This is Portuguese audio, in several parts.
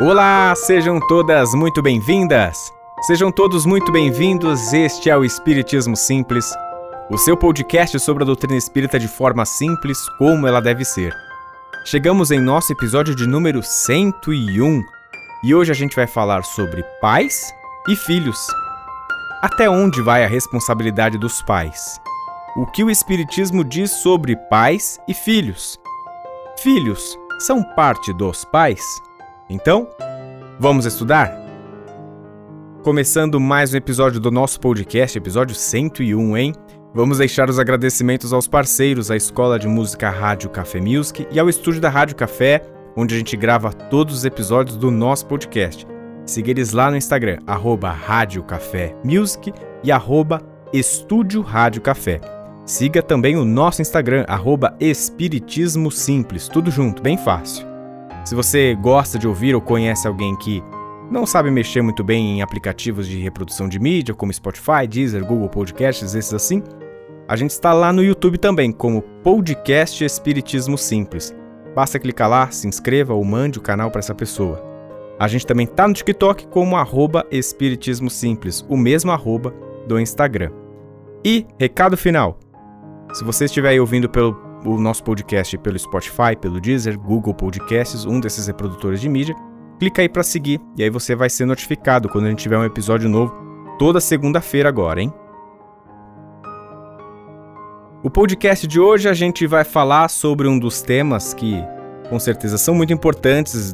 Olá, sejam todas muito bem-vindas. Sejam todos muito bem-vindos. Este é o Espiritismo Simples, o seu podcast sobre a doutrina espírita de forma simples, como ela deve ser. Chegamos em nosso episódio de número 101 e hoje a gente vai falar sobre pais e filhos. Até onde vai a responsabilidade dos pais? O que o Espiritismo diz sobre pais e filhos? Filhos são parte dos pais? Então, vamos estudar? Começando mais um episódio do nosso podcast, episódio 101, hein? Vamos deixar os agradecimentos aos parceiros, à Escola de Música Rádio Café Music e ao estúdio da Rádio Café, onde a gente grava todos os episódios do nosso podcast. Siga eles lá no Instagram, arroba Rádio Café Music e arroba Estúdio Rádio Café. Siga também o nosso Instagram, arroba Espiritismo Simples, tudo junto, bem fácil. Se você gosta de ouvir ou conhece alguém que não sabe mexer muito bem em aplicativos de reprodução de mídia, como Spotify, Deezer, Google Podcasts, esses assim, a gente está lá no YouTube também, como Podcast Espiritismo Simples. Basta clicar lá, se inscreva ou mande o canal para essa pessoa. A gente também está no TikTok como arroba Espiritismo Simples, o mesmo arroba do Instagram. E, recado final, se você estiver aí ouvindo pelo o nosso podcast pelo Spotify, pelo Deezer, Google Podcasts, um desses reprodutores de mídia. Clica aí para seguir e aí você vai ser notificado quando a gente tiver um episódio novo toda segunda-feira agora, hein? O podcast de hoje a gente vai falar sobre um dos temas que com certeza são muito importantes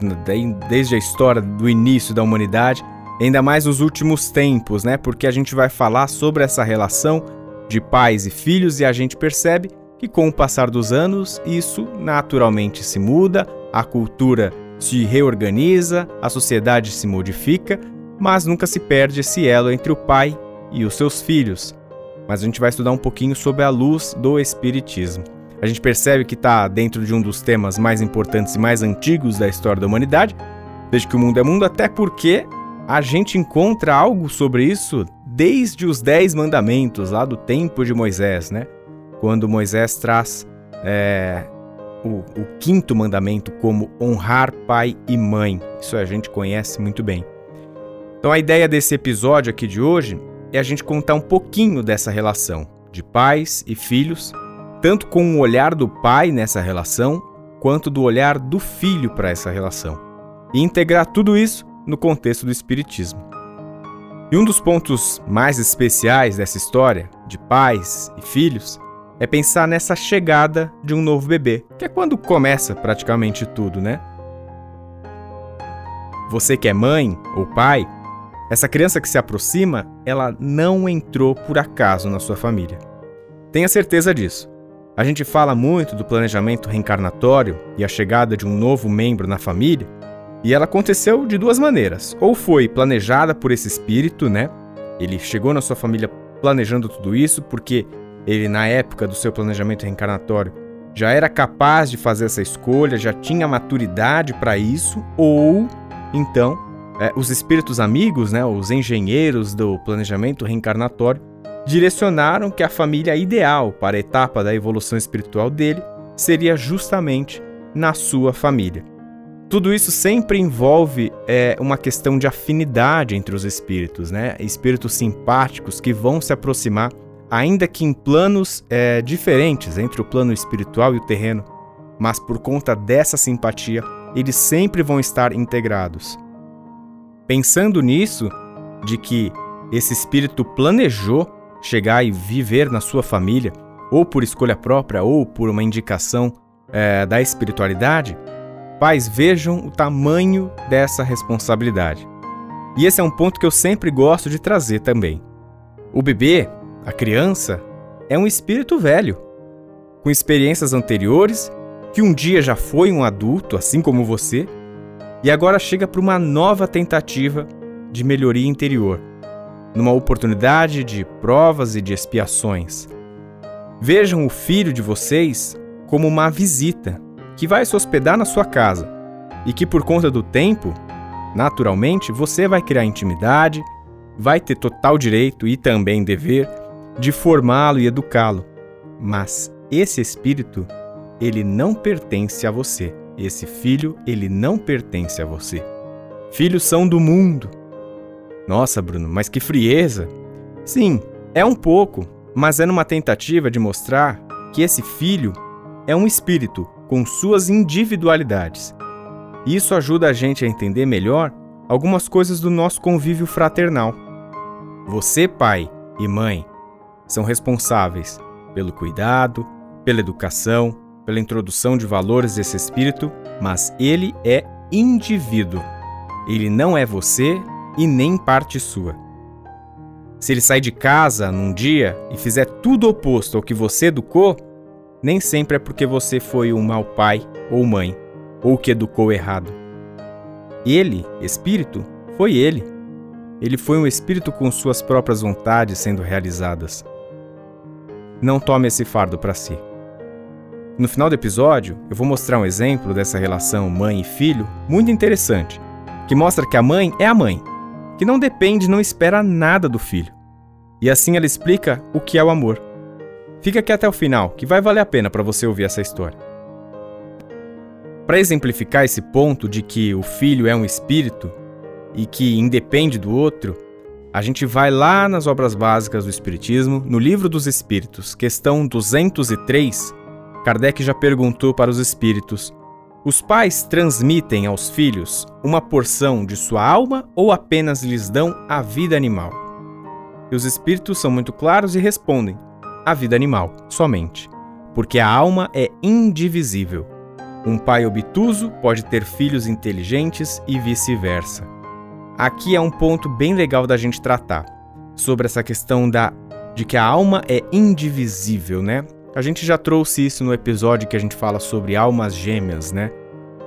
desde a história do início da humanidade, ainda mais nos últimos tempos, né? Porque a gente vai falar sobre essa relação de pais e filhos e a gente percebe que com o passar dos anos isso naturalmente se muda, a cultura se reorganiza, a sociedade se modifica, mas nunca se perde esse elo entre o pai e os seus filhos. Mas a gente vai estudar um pouquinho sobre a luz do Espiritismo. A gente percebe que está dentro de um dos temas mais importantes e mais antigos da história da humanidade, desde que o mundo é mundo, até porque a gente encontra algo sobre isso desde os Dez Mandamentos, lá do tempo de Moisés, né? Quando Moisés traz é, o, o quinto mandamento como honrar pai e mãe. Isso a gente conhece muito bem. Então a ideia desse episódio aqui de hoje é a gente contar um pouquinho dessa relação de pais e filhos, tanto com o olhar do pai nessa relação, quanto do olhar do filho para essa relação, e integrar tudo isso no contexto do Espiritismo. E um dos pontos mais especiais dessa história, de pais e filhos, é pensar nessa chegada de um novo bebê, que é quando começa praticamente tudo, né? Você que é mãe ou pai, essa criança que se aproxima, ela não entrou por acaso na sua família. Tenha certeza disso. A gente fala muito do planejamento reencarnatório e a chegada de um novo membro na família, e ela aconteceu de duas maneiras. Ou foi planejada por esse espírito, né? Ele chegou na sua família planejando tudo isso porque ele, na época do seu planejamento reencarnatório, já era capaz de fazer essa escolha, já tinha maturidade para isso, ou então é, os espíritos amigos, né, os engenheiros do planejamento reencarnatório, direcionaram que a família ideal para a etapa da evolução espiritual dele seria justamente na sua família. Tudo isso sempre envolve é, uma questão de afinidade entre os espíritos, né? Espíritos simpáticos que vão se aproximar ainda que em planos é, diferentes entre o plano espiritual e o terreno, mas por conta dessa simpatia, eles sempre vão estar integrados. Pensando nisso, de que esse espírito planejou chegar e viver na sua família, ou por escolha própria, ou por uma indicação é, da espiritualidade, pais vejam o tamanho dessa responsabilidade. E esse é um ponto que eu sempre gosto de trazer também. O bebê, a criança é um espírito velho, com experiências anteriores, que um dia já foi um adulto, assim como você, e agora chega para uma nova tentativa de melhoria interior, numa oportunidade de provas e de expiações. Vejam o filho de vocês como uma visita que vai se hospedar na sua casa e que, por conta do tempo, naturalmente você vai criar intimidade, vai ter total direito e também dever de formá-lo e educá-lo. Mas esse espírito, ele não pertence a você. Esse filho, ele não pertence a você. Filhos são do mundo. Nossa, Bruno, mas que frieza! Sim, é um pouco, mas é numa tentativa de mostrar que esse filho é um espírito com suas individualidades. Isso ajuda a gente a entender melhor algumas coisas do nosso convívio fraternal. Você, pai e mãe, são responsáveis pelo cuidado, pela educação, pela introdução de valores desse espírito, mas ele é indivíduo. Ele não é você e nem parte sua. Se ele sai de casa num dia e fizer tudo oposto ao que você educou, nem sempre é porque você foi um mau pai ou mãe, ou que educou errado. Ele, espírito, foi ele. Ele foi um espírito com suas próprias vontades sendo realizadas. Não tome esse fardo para si. No final do episódio, eu vou mostrar um exemplo dessa relação mãe e filho muito interessante, que mostra que a mãe é a mãe, que não depende, não espera nada do filho. E assim ela explica o que é o amor. Fica aqui até o final, que vai valer a pena para você ouvir essa história. Para exemplificar esse ponto de que o filho é um espírito e que independe do outro, a gente vai lá nas obras básicas do Espiritismo, no Livro dos Espíritos, questão 203. Kardec já perguntou para os espíritos: os pais transmitem aos filhos uma porção de sua alma ou apenas lhes dão a vida animal? E os espíritos são muito claros e respondem: a vida animal, somente, porque a alma é indivisível. Um pai obtuso pode ter filhos inteligentes e vice-versa. Aqui é um ponto bem legal da gente tratar sobre essa questão da de que a alma é indivisível, né? A gente já trouxe isso no episódio que a gente fala sobre almas gêmeas, né?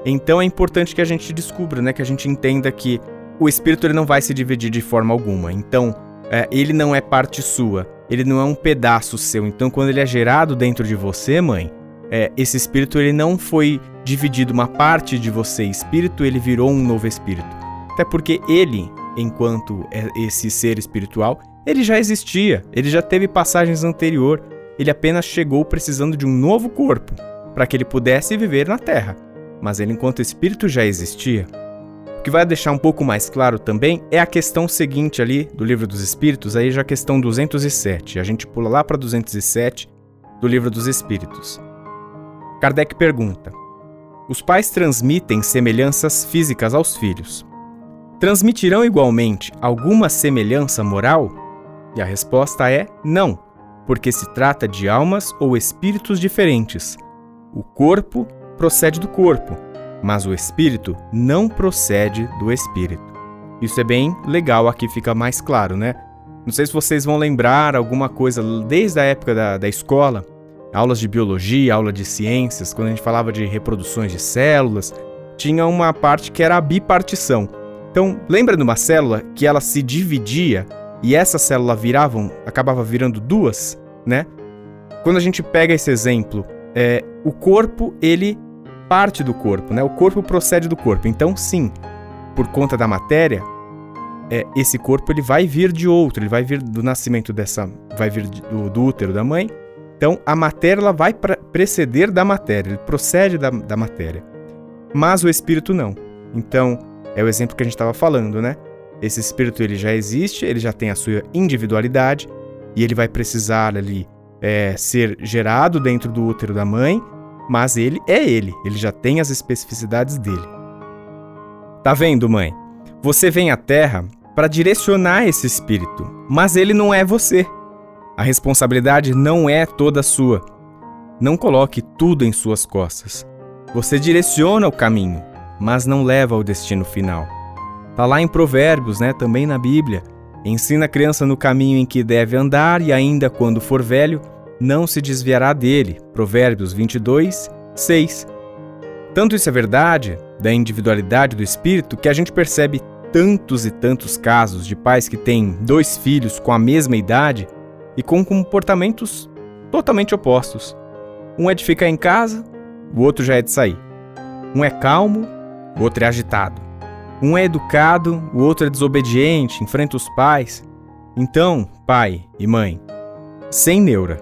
Então é importante que a gente descubra, né, que a gente entenda que o espírito ele não vai se dividir de forma alguma. Então, é, ele não é parte sua, ele não é um pedaço seu. Então, quando ele é gerado dentro de você, mãe, é, esse espírito ele não foi dividido uma parte de você, espírito, ele virou um novo espírito. Até porque ele, enquanto é esse ser espiritual, ele já existia, ele já teve passagens anterior, ele apenas chegou precisando de um novo corpo para que ele pudesse viver na Terra. Mas ele, enquanto espírito, já existia. O que vai deixar um pouco mais claro também é a questão seguinte ali do Livro dos Espíritos, aí já a questão 207. A gente pula lá para 207 do Livro dos Espíritos. Kardec pergunta: Os pais transmitem semelhanças físicas aos filhos transmitirão igualmente alguma semelhança moral? E a resposta é não, porque se trata de almas ou espíritos diferentes. O corpo procede do corpo, mas o espírito não procede do espírito. Isso é bem legal, aqui fica mais claro, né? Não sei se vocês vão lembrar alguma coisa desde a época da, da escola, aulas de biologia, aula de ciências, quando a gente falava de reproduções de células, tinha uma parte que era a bipartição. Então, lembra de uma célula que ela se dividia e essa célula viravam, acabava virando duas, né? Quando a gente pega esse exemplo, é, o corpo ele parte do corpo, né? O corpo procede do corpo. Então, sim, por conta da matéria, é, esse corpo ele vai vir de outro, ele vai vir do nascimento dessa, vai vir do, do útero da mãe. Então, a matéria ela vai preceder da matéria, ele procede da, da matéria. Mas o espírito não. Então, é o exemplo que a gente estava falando, né? Esse espírito ele já existe, ele já tem a sua individualidade e ele vai precisar ali é, ser gerado dentro do útero da mãe, mas ele é ele, ele já tem as especificidades dele. Tá vendo, mãe? Você vem à Terra para direcionar esse espírito, mas ele não é você. A responsabilidade não é toda sua. Não coloque tudo em suas costas. Você direciona o caminho, mas não leva ao destino final. Está lá em Provérbios, né, também na Bíblia. Ensina a criança no caminho em que deve andar e ainda quando for velho, não se desviará dele. Provérbios 22, 6. Tanto isso é verdade da individualidade do espírito que a gente percebe tantos e tantos casos de pais que têm dois filhos com a mesma idade e com comportamentos totalmente opostos. Um é de ficar em casa, o outro já é de sair. Um é calmo, o outro é agitado. Um é educado, o outro é desobediente, enfrenta os pais. Então, pai e mãe, sem neura,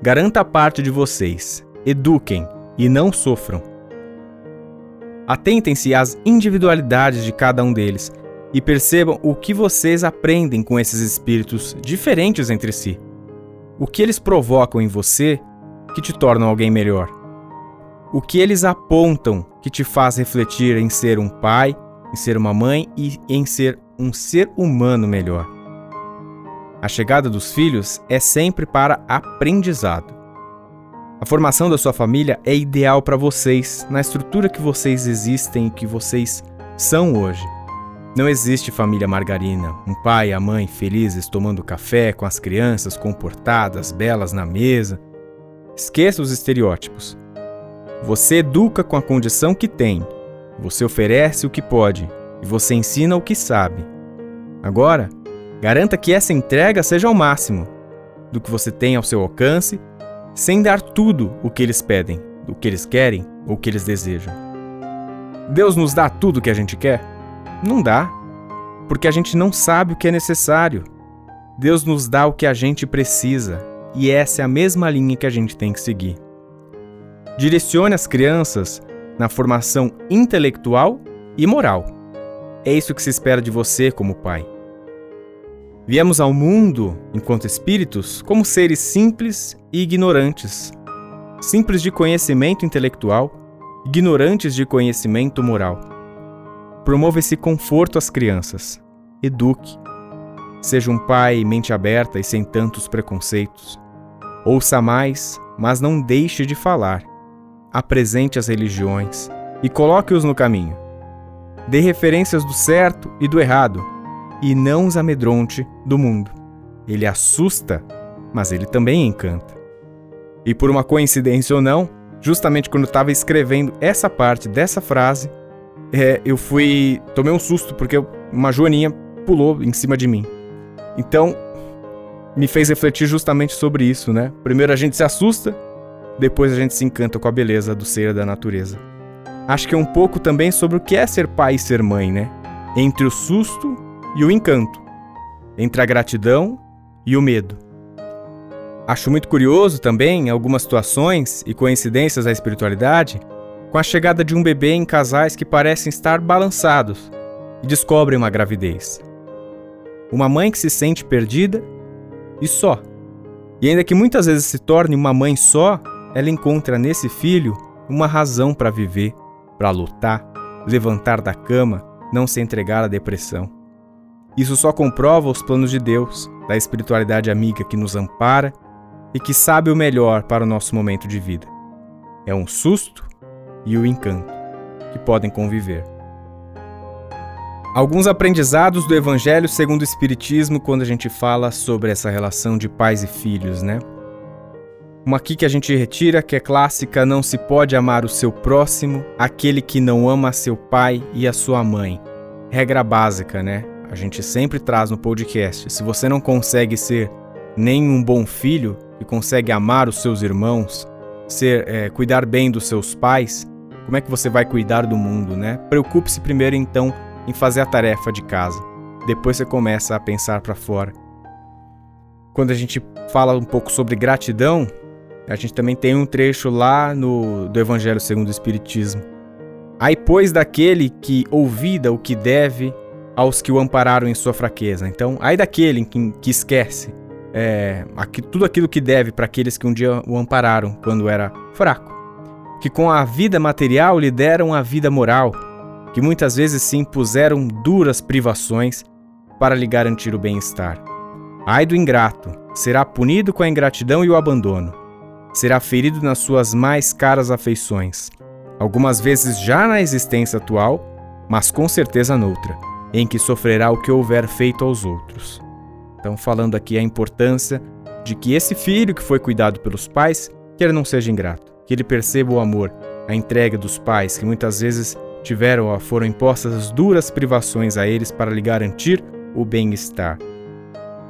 garanta a parte de vocês, eduquem e não sofram. Atentem-se às individualidades de cada um deles e percebam o que vocês aprendem com esses espíritos diferentes entre si. O que eles provocam em você que te tornam alguém melhor. O que eles apontam que te faz refletir em ser um pai, em ser uma mãe e em ser um ser humano melhor. A chegada dos filhos é sempre para aprendizado. A formação da sua família é ideal para vocês, na estrutura que vocês existem e que vocês são hoje. Não existe família margarina, um pai e a mãe felizes tomando café com as crianças comportadas, belas na mesa. Esqueça os estereótipos. Você educa com a condição que tem, você oferece o que pode e você ensina o que sabe. Agora, garanta que essa entrega seja ao máximo do que você tem ao seu alcance, sem dar tudo o que eles pedem, o que eles querem ou o que eles desejam. Deus nos dá tudo o que a gente quer? Não dá, porque a gente não sabe o que é necessário. Deus nos dá o que a gente precisa, e essa é a mesma linha que a gente tem que seguir. Direcione as crianças na formação intelectual e moral. É isso que se espera de você como pai. Viemos ao mundo, enquanto espíritos, como seres simples e ignorantes. Simples de conhecimento intelectual, ignorantes de conhecimento moral. Promova esse conforto às crianças. Eduque. Seja um pai mente aberta e sem tantos preconceitos. Ouça mais, mas não deixe de falar. Apresente as religiões e coloque-os no caminho. Dê referências do certo e do errado, e não os amedronte do mundo. Ele assusta, mas ele também encanta. E por uma coincidência ou não, justamente quando estava escrevendo essa parte dessa frase, é, eu fui. Tomei um susto porque uma joaninha pulou em cima de mim. Então, me fez refletir justamente sobre isso, né? Primeiro a gente se assusta, depois a gente se encanta com a beleza do ser da natureza. Acho que é um pouco também sobre o que é ser pai e ser mãe, né? Entre o susto e o encanto, entre a gratidão e o medo. Acho muito curioso também algumas situações e coincidências da espiritualidade com a chegada de um bebê em casais que parecem estar balançados e descobrem uma gravidez. Uma mãe que se sente perdida e só. E ainda que muitas vezes se torne uma mãe só, ela encontra nesse filho uma razão para viver, para lutar, levantar da cama, não se entregar à depressão. Isso só comprova os planos de Deus, da espiritualidade amiga que nos ampara e que sabe o melhor para o nosso momento de vida. É um susto e o encanto, que podem conviver. Alguns aprendizados do Evangelho segundo o Espiritismo quando a gente fala sobre essa relação de pais e filhos, né? Uma aqui que a gente retira, que é clássica: não se pode amar o seu próximo, aquele que não ama seu pai e a sua mãe. Regra básica, né? A gente sempre traz no podcast. Se você não consegue ser nem um bom filho e consegue amar os seus irmãos, ser, é, cuidar bem dos seus pais, como é que você vai cuidar do mundo, né? Preocupe-se primeiro então em fazer a tarefa de casa. Depois você começa a pensar para fora. Quando a gente fala um pouco sobre gratidão, a gente também tem um trecho lá no do Evangelho segundo o Espiritismo. Aí pois daquele que ouvida o que deve aos que o ampararam em sua fraqueza. Então, aí daquele que, que esquece é, aqui, tudo aquilo que deve para aqueles que um dia o ampararam quando era fraco que com a vida material lhe deram a vida moral, que muitas vezes se impuseram duras privações para lhe garantir o bem-estar. Ai do ingrato, será punido com a ingratidão e o abandono. Será ferido nas suas mais caras afeições, algumas vezes já na existência atual, mas com certeza noutra, em que sofrerá o que houver feito aos outros. Então, falando aqui a importância de que esse filho que foi cuidado pelos pais, que ele não seja ingrato que ele perceba o amor, a entrega dos pais que muitas vezes tiveram ou foram impostas duras privações a eles para lhe garantir o bem-estar.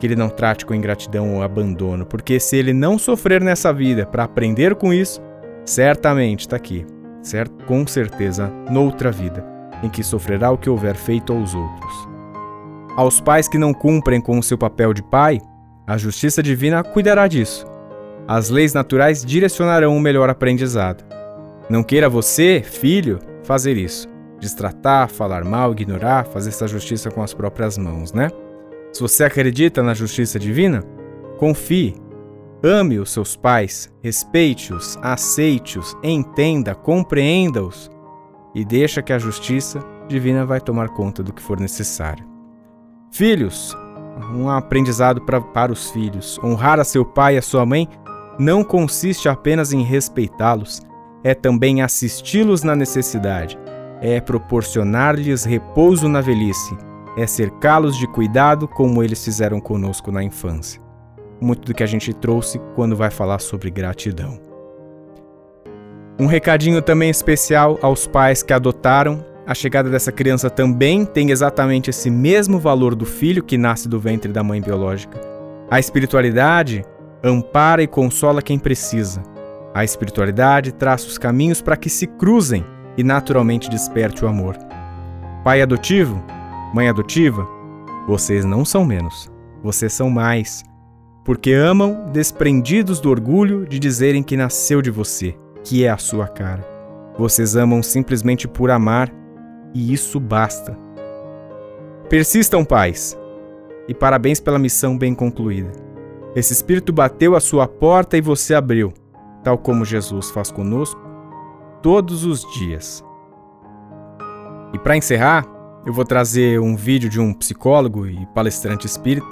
Que ele não trate com ingratidão ou abandono, porque se ele não sofrer nessa vida para aprender com isso, certamente está aqui, certo? com certeza, noutra vida, em que sofrerá o que houver feito aos outros. Aos pais que não cumprem com o seu papel de pai, a justiça divina cuidará disso as leis naturais direcionarão o melhor aprendizado. Não queira você, filho, fazer isso. Destratar, falar mal, ignorar, fazer essa justiça com as próprias mãos, né? Se você acredita na justiça divina, confie. Ame os seus pais, respeite-os, aceite-os, entenda, compreenda-os e deixa que a justiça divina vai tomar conta do que for necessário. Filhos, um aprendizado pra, para os filhos. Honrar a seu pai e a sua mãe não consiste apenas em respeitá-los, é também assisti-los na necessidade, é proporcionar-lhes repouso na velhice, é cercá-los de cuidado como eles fizeram conosco na infância. Muito do que a gente trouxe quando vai falar sobre gratidão. Um recadinho também especial aos pais que adotaram. A chegada dessa criança também tem exatamente esse mesmo valor do filho que nasce do ventre da mãe biológica. A espiritualidade ampara e consola quem precisa. A espiritualidade traça os caminhos para que se cruzem e naturalmente desperte o amor. Pai adotivo, mãe adotiva, vocês não são menos, vocês são mais, porque amam desprendidos do orgulho de dizerem que nasceu de você, que é a sua cara. Vocês amam simplesmente por amar e isso basta. Persistam, pais, e parabéns pela missão bem concluída. Esse espírito bateu a sua porta e você abriu, tal como Jesus faz conosco todos os dias. E para encerrar, eu vou trazer um vídeo de um psicólogo e palestrante espírita,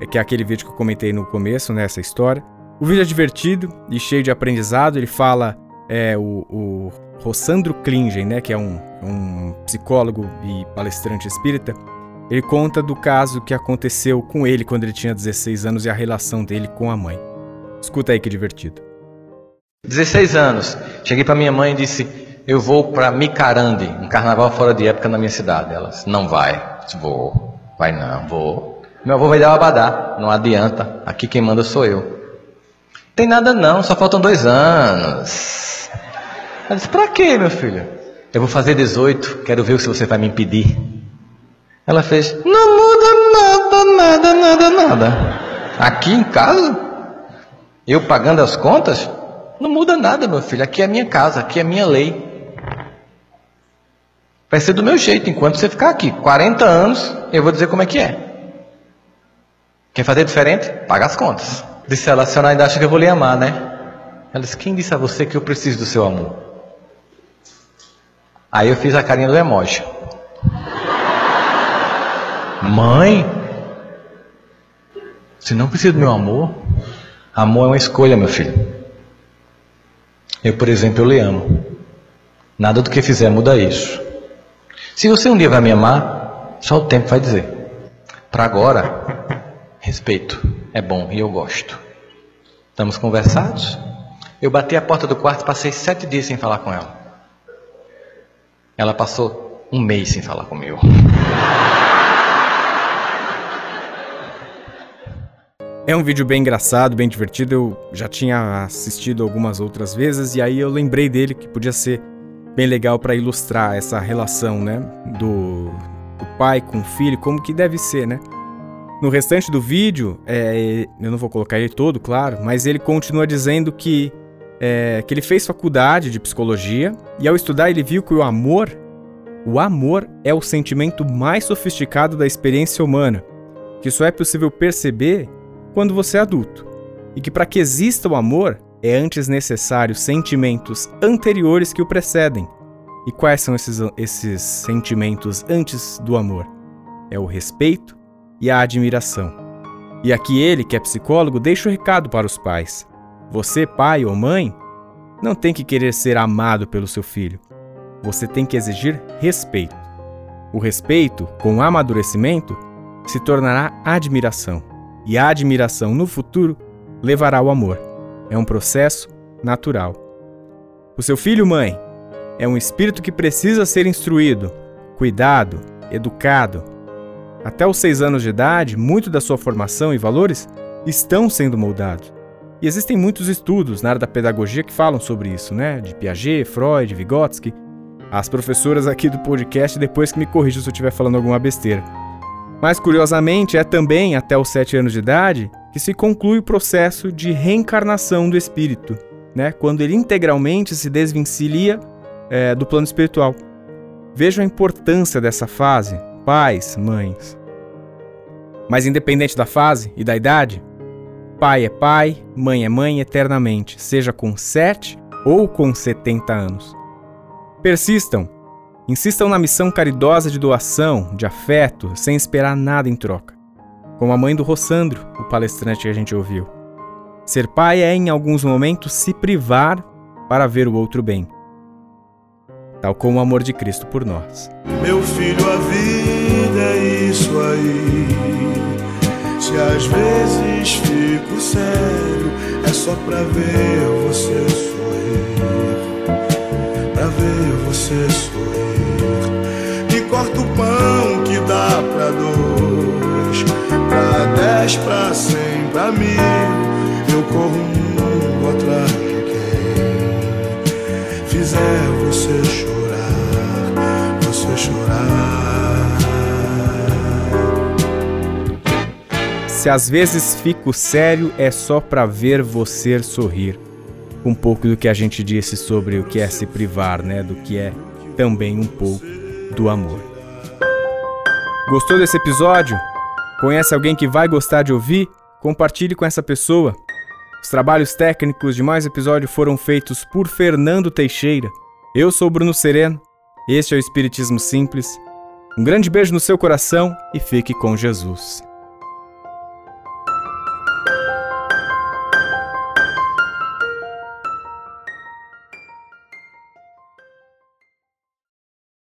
é que é aquele vídeo que eu comentei no começo, nessa né, história. O vídeo é divertido e cheio de aprendizado. Ele fala é, o, o Rossandro Klingen, né, que é um, um psicólogo e palestrante espírita. Ele conta do caso que aconteceu com ele quando ele tinha 16 anos e a relação dele com a mãe. Escuta aí que divertido. 16 anos. Cheguei para minha mãe e disse: Eu vou para Micarande, um carnaval fora de época na minha cidade. Ela disse: Não vai. Disse, vou. Vai não, vou. Meu avô vai dar o abadá. Não adianta. Aqui quem manda sou eu. Tem nada não, só faltam dois anos. Ela disse: Pra quê, meu filho? Eu vou fazer 18, quero ver se você vai me impedir. Ela fez: Não muda nada, nada, nada, nada. Aqui em casa? Eu pagando as contas? Não muda nada, meu filho. Aqui é a minha casa, aqui é a minha lei. Vai ser do meu jeito enquanto você ficar aqui. 40 anos, eu vou dizer como é que é. Quer fazer diferente? Paga as contas. Disse ela, a senhora ainda acha que eu vou lhe amar, né? Ela disse, quem disse a você que eu preciso do seu amor? Aí eu fiz a carinha do emoji. Mãe, você não precisa do meu amor? Amor é uma escolha, meu filho. Eu, por exemplo, eu lhe amo. Nada do que fizer muda isso. Se você um dia vai me amar, só o tempo vai dizer. Para agora, respeito. É bom e eu gosto. Estamos conversados? Eu bati a porta do quarto e passei sete dias sem falar com ela. Ela passou um mês sem falar comigo. É um vídeo bem engraçado, bem divertido. Eu já tinha assistido algumas outras vezes e aí eu lembrei dele que podia ser bem legal para ilustrar essa relação, né, do, do, pai com o filho, como que deve ser, né? No restante do vídeo, é, eu não vou colocar ele todo, claro, mas ele continua dizendo que é, que ele fez faculdade de psicologia e ao estudar ele viu que o amor, o amor é o sentimento mais sofisticado da experiência humana, que só é possível perceber quando você é adulto, e que para que exista o amor é antes necessário sentimentos anteriores que o precedem. E quais são esses, esses sentimentos antes do amor? É o respeito e a admiração. E aqui ele, que é psicólogo, deixa o recado para os pais. Você, pai ou mãe, não tem que querer ser amado pelo seu filho. Você tem que exigir respeito. O respeito, com amadurecimento, se tornará admiração e a admiração no futuro levará ao amor. É um processo natural. O seu filho, mãe, é um espírito que precisa ser instruído, cuidado, educado. Até os seis anos de idade, muito da sua formação e valores estão sendo moldados. E existem muitos estudos na área da pedagogia que falam sobre isso, né? De Piaget, Freud, Vygotsky. As professoras aqui do podcast depois que me corrijam se eu estiver falando alguma besteira. Mas curiosamente, é também até os 7 anos de idade que se conclui o processo de reencarnação do espírito, né? quando ele integralmente se desvencilha é, do plano espiritual. Vejam a importância dessa fase, pais, mães. Mas independente da fase e da idade, pai é pai, mãe é mãe eternamente, seja com 7 ou com 70 anos. Persistam, insistam na missão caridosa de doação, de afeto, sem esperar nada em troca. Como a mãe do Rossandro, o palestrante que a gente ouviu. Ser pai é, em alguns momentos, se privar para ver o outro bem. Tal como o amor de Cristo por nós. Meu filho, a vida é isso aí. Se às vezes fico sério, é só pra ver você sorrir. Pra ver você sorrir. E corta o pão que dá pra dois, pra dez, pra cem, pra mil eu corro um mundo atrás de quem fizer você chorar, você chorar. Se às vezes fico sério, é só para ver você sorrir. Um pouco do que a gente disse sobre o que é se privar, né? Do que é também um pouco do amor. Gostou desse episódio? Conhece alguém que vai gostar de ouvir? Compartilhe com essa pessoa. Os trabalhos técnicos de mais episódio foram feitos por Fernando Teixeira. Eu sou Bruno Sereno. Este é o Espiritismo Simples. Um grande beijo no seu coração e fique com Jesus.